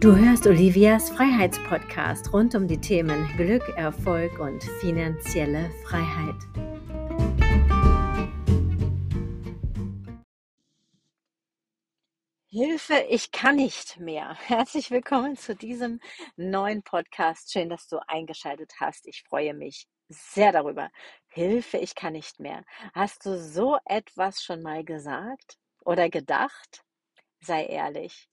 Du hörst Olivias Freiheitspodcast rund um die Themen Glück, Erfolg und finanzielle Freiheit. Hilfe, ich kann nicht mehr. Herzlich willkommen zu diesem neuen Podcast. Schön, dass du eingeschaltet hast. Ich freue mich sehr darüber. Hilfe, ich kann nicht mehr. Hast du so etwas schon mal gesagt oder gedacht? Sei ehrlich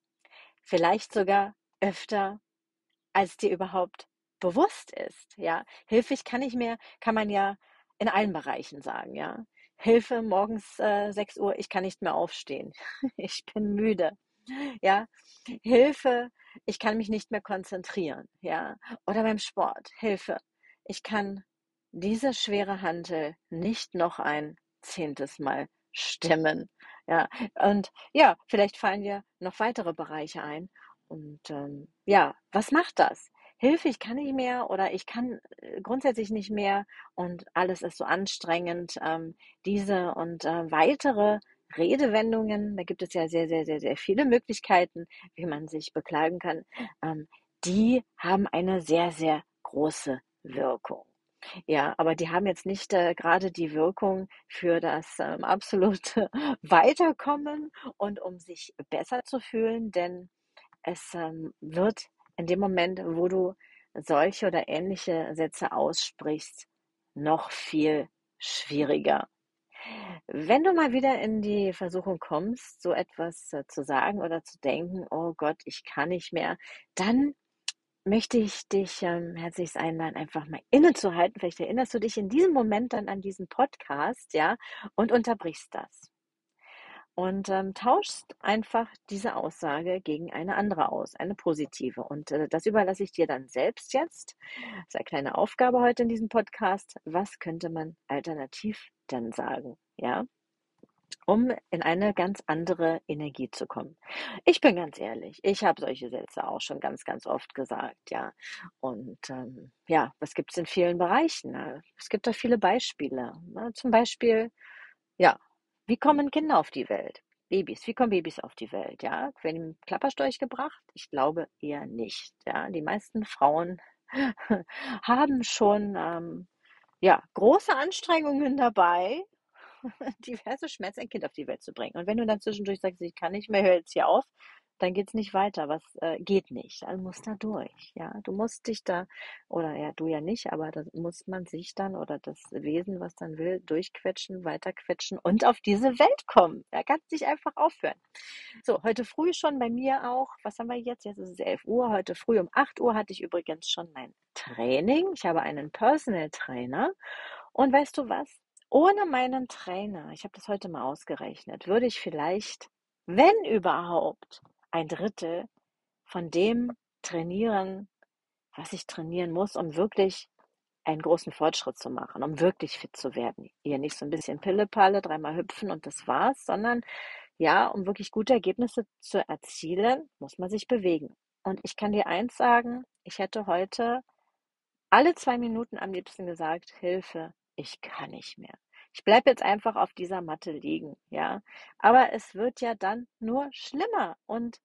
vielleicht sogar öfter, als dir überhaupt bewusst ist. Ja, ich kann nicht mehr, kann man ja in allen Bereichen sagen. Ja, Hilfe, morgens äh, 6 Uhr, ich kann nicht mehr aufstehen. ich bin müde. Ja, Hilfe, ich kann mich nicht mehr konzentrieren. Ja, oder beim Sport. Hilfe, ich kann diese schwere Hantel nicht noch ein zehntes Mal stemmen. Ja, und ja, vielleicht fallen dir noch weitere Bereiche ein. Und ähm, ja, was macht das? Hilfe, ich kann nicht mehr oder ich kann äh, grundsätzlich nicht mehr und alles ist so anstrengend. Ähm, diese und äh, weitere Redewendungen, da gibt es ja sehr, sehr, sehr, sehr viele Möglichkeiten, wie man sich beklagen kann, ähm, die haben eine sehr, sehr große Wirkung. Ja, aber die haben jetzt nicht äh, gerade die Wirkung für das ähm, absolute Weiterkommen und um sich besser zu fühlen, denn es ähm, wird in dem Moment, wo du solche oder ähnliche Sätze aussprichst, noch viel schwieriger. Wenn du mal wieder in die Versuchung kommst, so etwas äh, zu sagen oder zu denken, oh Gott, ich kann nicht mehr, dann möchte ich dich ähm, herzlichst einladen, einfach mal innezuhalten. Vielleicht erinnerst du dich in diesem Moment dann an diesen Podcast, ja, und unterbrichst das. Und ähm, tauschst einfach diese Aussage gegen eine andere aus, eine positive. Und äh, das überlasse ich dir dann selbst jetzt. Das ist eine kleine Aufgabe heute in diesem Podcast. Was könnte man alternativ dann sagen? Ja, um in eine ganz andere Energie zu kommen. Ich bin ganz ehrlich, ich habe solche Sätze auch schon ganz, ganz oft gesagt, ja. Und ähm, ja, was gibt es in vielen Bereichen? Ne? Es gibt da viele Beispiele. Ne? Zum Beispiel, ja, wie kommen Kinder auf die Welt? Babys, wie kommen Babys auf die Welt? Ja, werden im Klapperstorch gebracht? Ich glaube eher nicht. Ja, die meisten Frauen haben schon ähm, ja, große Anstrengungen dabei, diverse Schmerzen ein Kind auf die Welt zu bringen. Und wenn du dann zwischendurch sagst, ich kann nicht mehr, hör jetzt hier auf, dann geht es nicht weiter. Was äh, geht nicht? Dann muss da durch. Ja, du musst dich da, oder ja, du ja nicht, aber da muss man sich dann oder das Wesen, was dann will, durchquetschen, weiterquetschen und auf diese Welt kommen. Da kannst nicht einfach aufhören. So, heute früh schon bei mir auch, was haben wir jetzt? Jetzt ist es 11 Uhr. Heute früh um 8 Uhr hatte ich übrigens schon mein Training. Ich habe einen Personal Trainer. Und weißt du was? Ohne meinen Trainer, ich habe das heute mal ausgerechnet, würde ich vielleicht, wenn überhaupt, ein Drittel von dem trainieren, was ich trainieren muss, um wirklich einen großen Fortschritt zu machen, um wirklich fit zu werden. Hier nicht so ein bisschen Pillepalle, dreimal hüpfen und das war's, sondern ja, um wirklich gute Ergebnisse zu erzielen, muss man sich bewegen. Und ich kann dir eins sagen, ich hätte heute alle zwei Minuten am liebsten gesagt, Hilfe, ich kann nicht mehr. Ich bleibe jetzt einfach auf dieser Matte liegen, ja. Aber es wird ja dann nur schlimmer. Und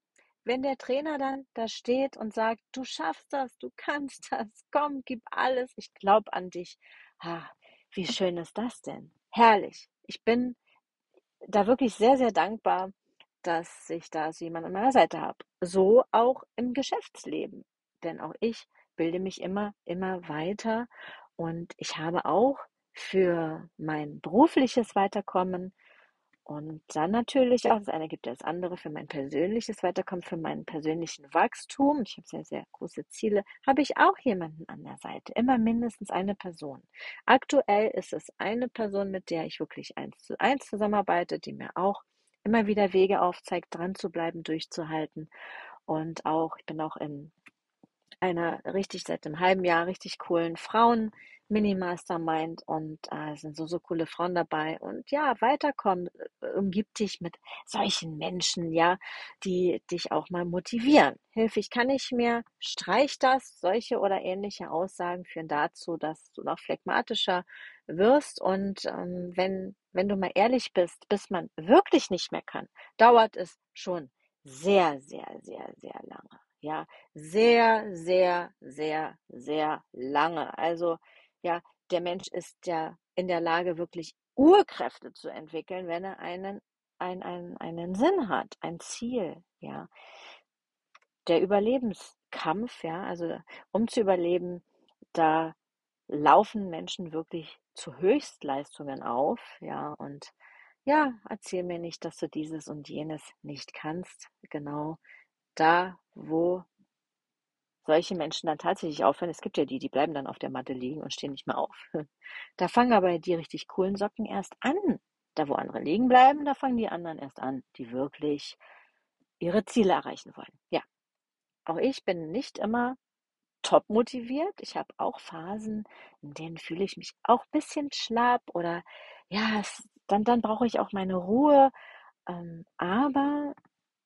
wenn der Trainer dann da steht und sagt, du schaffst das, du kannst das, komm, gib alles, ich glaube an dich. Ah, wie schön ist das denn? Herrlich. Ich bin da wirklich sehr, sehr dankbar, dass ich da so jemanden an meiner Seite habe. So auch im Geschäftsleben. Denn auch ich bilde mich immer, immer weiter und ich habe auch für mein berufliches Weiterkommen und dann natürlich auch, das eine gibt das andere für mein persönliches Weiterkommen, für meinen persönlichen Wachstum. Ich habe sehr, sehr große Ziele. Habe ich auch jemanden an der Seite. Immer mindestens eine Person. Aktuell ist es eine Person, mit der ich wirklich eins zu eins zusammenarbeite, die mir auch immer wieder Wege aufzeigt, dran zu bleiben, durchzuhalten. Und auch, ich bin auch in einer richtig seit einem halben Jahr richtig coolen Frauen Mini-Mastermind und äh, sind so, so coole Frauen dabei. Und ja, weiterkommen, äh, umgib dich mit solchen Menschen, ja, die dich auch mal motivieren. Hilfe, ich kann nicht mehr, streich das. Solche oder ähnliche Aussagen führen dazu, dass du noch phlegmatischer wirst. Und ähm, wenn, wenn du mal ehrlich bist, bis man wirklich nicht mehr kann, dauert es schon sehr, sehr, sehr, sehr lange. Ja, sehr, sehr, sehr, sehr lange. Also ja, der Mensch ist ja in der Lage, wirklich Urkräfte zu entwickeln, wenn er einen, ein, ein, einen Sinn hat, ein Ziel. Ja, der Überlebenskampf, ja, also um zu überleben, da laufen Menschen wirklich zu Höchstleistungen auf, ja, und ja, erzähl mir nicht, dass du dieses und jenes nicht kannst. Genau da, wo solche Menschen dann tatsächlich aufhören. Es gibt ja die, die bleiben dann auf der Matte liegen und stehen nicht mehr auf. Da fangen aber die richtig coolen Socken erst an. Da, wo andere liegen bleiben, da fangen die anderen erst an, die wirklich ihre Ziele erreichen wollen. Ja, auch ich bin nicht immer top motiviert. Ich habe auch Phasen, in denen fühle ich mich auch ein bisschen schlapp oder ja, es, dann, dann brauche ich auch meine Ruhe. Ähm, aber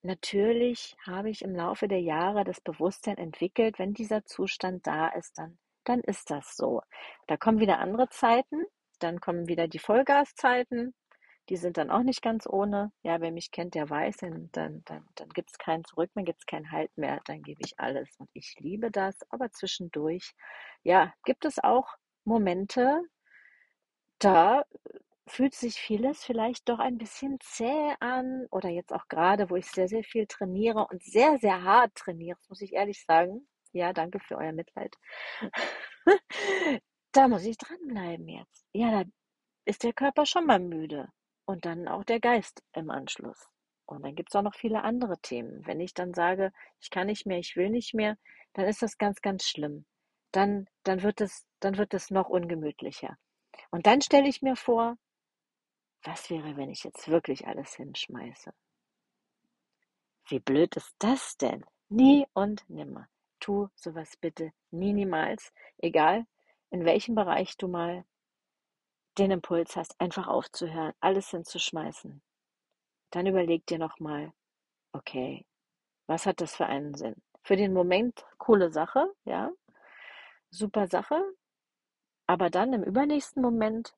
natürlich habe ich im Laufe der Jahre das Bewusstsein entwickelt, wenn dieser Zustand da ist, dann, dann ist das so. Da kommen wieder andere Zeiten, dann kommen wieder die Vollgaszeiten, die sind dann auch nicht ganz ohne. Ja, wer mich kennt, der weiß, dann, dann, dann, gibt es kein Zurück mehr, gibt es kein Halt mehr, dann gebe ich alles. Und ich liebe das, aber zwischendurch, ja, gibt es auch Momente, da fühlt sich vieles vielleicht doch ein bisschen zäh an oder jetzt auch gerade, wo ich sehr, sehr viel trainiere und sehr, sehr hart trainiere, muss ich ehrlich sagen. Ja, danke für euer Mitleid. da muss ich dranbleiben jetzt. Ja, da ist der Körper schon mal müde und dann auch der Geist im Anschluss. Und dann gibt es auch noch viele andere Themen. Wenn ich dann sage, ich kann nicht mehr, ich will nicht mehr, dann ist das ganz, ganz schlimm. Dann, dann wird es, dann wird es noch ungemütlicher. Und dann stelle ich mir vor, was wäre, wenn ich jetzt wirklich alles hinschmeiße? Wie blöd ist das denn? Nie und nimmer. Tu sowas bitte nie, niemals. Egal, in welchem Bereich du mal den Impuls hast, einfach aufzuhören, alles hinzuschmeißen, dann überleg dir nochmal, okay, was hat das für einen Sinn? Für den Moment coole Sache, ja, super Sache, aber dann im übernächsten Moment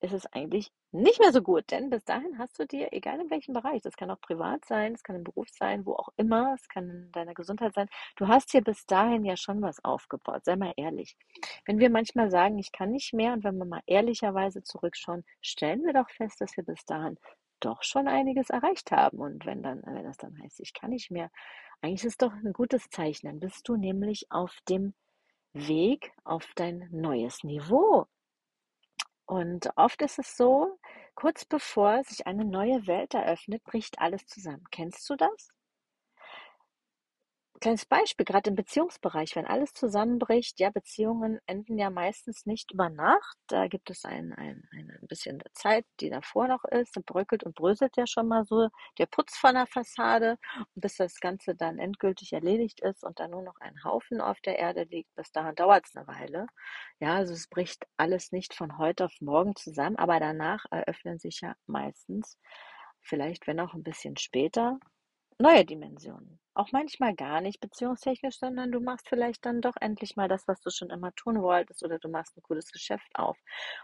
ist es eigentlich nicht mehr so gut, denn bis dahin hast du dir, egal in welchem Bereich, das kann auch privat sein, es kann im Beruf sein, wo auch immer, es kann in deiner Gesundheit sein, du hast dir bis dahin ja schon was aufgebaut, sei mal ehrlich. Wenn wir manchmal sagen, ich kann nicht mehr und wenn wir mal ehrlicherweise zurückschauen, stellen wir doch fest, dass wir bis dahin doch schon einiges erreicht haben. Und wenn dann, wenn das dann heißt, ich kann nicht mehr, eigentlich ist es doch ein gutes Zeichen, dann bist du nämlich auf dem Weg auf dein neues Niveau und oft ist es so, kurz bevor sich eine neue Welt eröffnet, bricht alles zusammen. Kennst du das? Kleines Beispiel, gerade im Beziehungsbereich, wenn alles zusammenbricht, ja, Beziehungen enden ja meistens nicht über Nacht. Da gibt es ein, ein, ein bisschen Zeit, die davor noch ist. Da bröckelt und bröselt ja schon mal so der Putz von der Fassade. Und bis das Ganze dann endgültig erledigt ist und dann nur noch ein Haufen auf der Erde liegt, bis dahin dauert es eine Weile. Ja, also es bricht alles nicht von heute auf morgen zusammen, aber danach eröffnen sich ja meistens, vielleicht wenn auch ein bisschen später, neue Dimensionen. Auch manchmal gar nicht beziehungstechnisch, sondern du machst vielleicht dann doch endlich mal das, was du schon immer tun wolltest, oder du machst ein cooles Geschäft auf.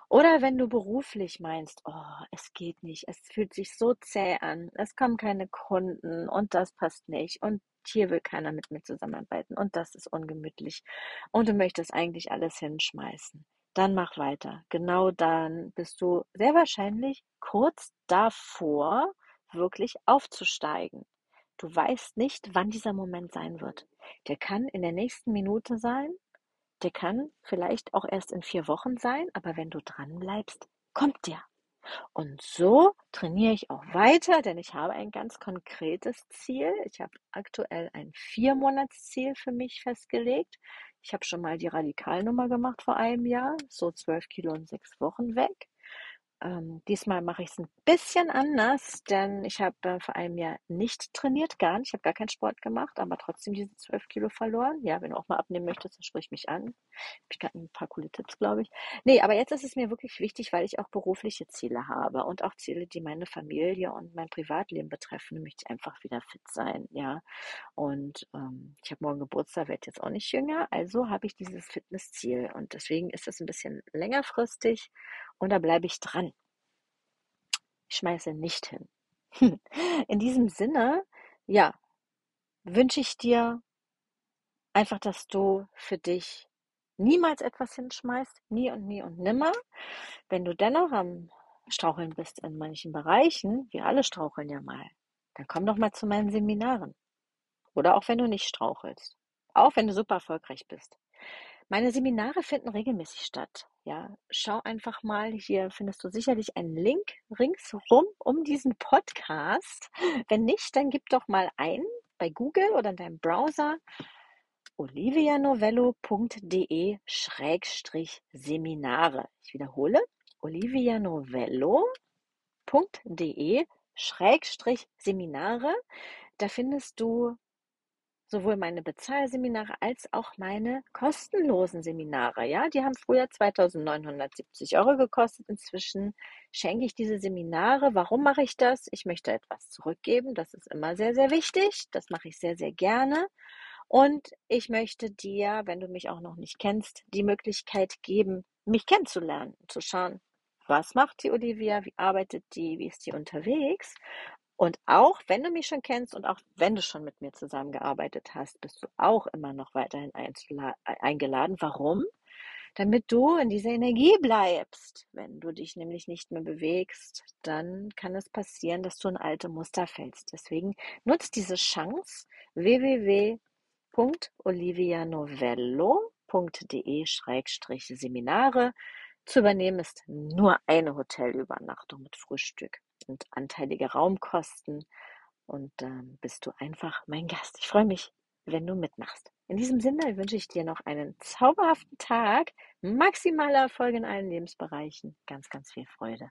Oder wenn du beruflich meinst, oh, es geht nicht, es fühlt sich so zäh an, es kommen keine Kunden und das passt nicht und hier will keiner mit mir zusammenarbeiten und das ist ungemütlich und du möchtest eigentlich alles hinschmeißen. Dann mach weiter. Genau dann bist du sehr wahrscheinlich kurz davor, wirklich aufzusteigen. Du weißt nicht, wann dieser Moment sein wird. Der kann in der nächsten Minute sein, der kann vielleicht auch erst in vier Wochen sein, aber wenn du dran bleibst, kommt der. Und so trainiere ich auch weiter, denn ich habe ein ganz konkretes Ziel. Ich habe aktuell ein Viermonatsziel für mich festgelegt. Ich habe schon mal die Radikalnummer gemacht vor einem Jahr, so zwölf Kilo in sechs Wochen weg. Ähm, diesmal mache ich es ein bisschen anders, denn ich habe äh, vor einem Jahr nicht trainiert, gar nicht. Ich habe gar keinen Sport gemacht, aber trotzdem diese 12 Kilo verloren. Ja, wenn du auch mal abnehmen möchtest, dann sprich mich an. Ich habe ein paar coole Tipps, glaube ich. Nee, aber jetzt ist es mir wirklich wichtig, weil ich auch berufliche Ziele habe und auch Ziele, die meine Familie und mein Privatleben betreffen. Möchte ich einfach wieder fit sein, ja. Und ähm, ich habe morgen Geburtstag, werde jetzt auch nicht jünger, also habe ich dieses Fitnessziel und deswegen ist es ein bisschen längerfristig und da bleibe ich dran. Ich schmeiße nicht hin. In diesem Sinne, ja, wünsche ich dir einfach, dass du für dich niemals etwas hinschmeißt, nie und nie und nimmer. Wenn du dennoch am Straucheln bist in manchen Bereichen, wir alle straucheln ja mal, dann komm doch mal zu meinen Seminaren. Oder auch wenn du nicht strauchelst. Auch wenn du super erfolgreich bist. Meine Seminare finden regelmäßig statt. Ja, schau einfach mal, hier findest du sicherlich einen Link ringsrum um diesen Podcast. Wenn nicht, dann gib doch mal ein bei Google oder in deinem Browser olivianovello.de-seminare. Ich wiederhole, olivianovello.de-seminare. Da findest du sowohl meine Bezahlseminare als auch meine kostenlosen Seminare. Ja, die haben früher 2.970 Euro gekostet. Inzwischen schenke ich diese Seminare. Warum mache ich das? Ich möchte etwas zurückgeben. Das ist immer sehr, sehr wichtig. Das mache ich sehr, sehr gerne. Und ich möchte dir, wenn du mich auch noch nicht kennst, die Möglichkeit geben, mich kennenzulernen, zu schauen, was macht die Olivia, wie arbeitet die, wie ist die unterwegs und auch wenn du mich schon kennst und auch wenn du schon mit mir zusammengearbeitet hast, bist du auch immer noch weiterhin eingeladen. Warum? Damit du in dieser Energie bleibst. Wenn du dich nämlich nicht mehr bewegst, dann kann es passieren, dass du in alte Muster fällst. Deswegen nutzt diese Chance www.olivianovello.de-seminare. Zu übernehmen ist nur eine Hotelübernachtung mit Frühstück und anteilige Raumkosten. Und dann bist du einfach mein Gast. Ich freue mich, wenn du mitmachst. In diesem Sinne wünsche ich dir noch einen zauberhaften Tag, maximale Erfolge in allen Lebensbereichen, ganz, ganz viel Freude.